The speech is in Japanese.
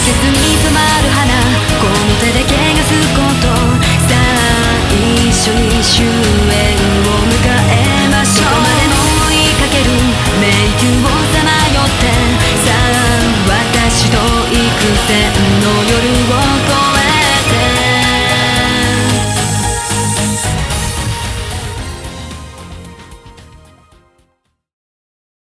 切に染まる花。この手で怪我すこと。さあ一緒に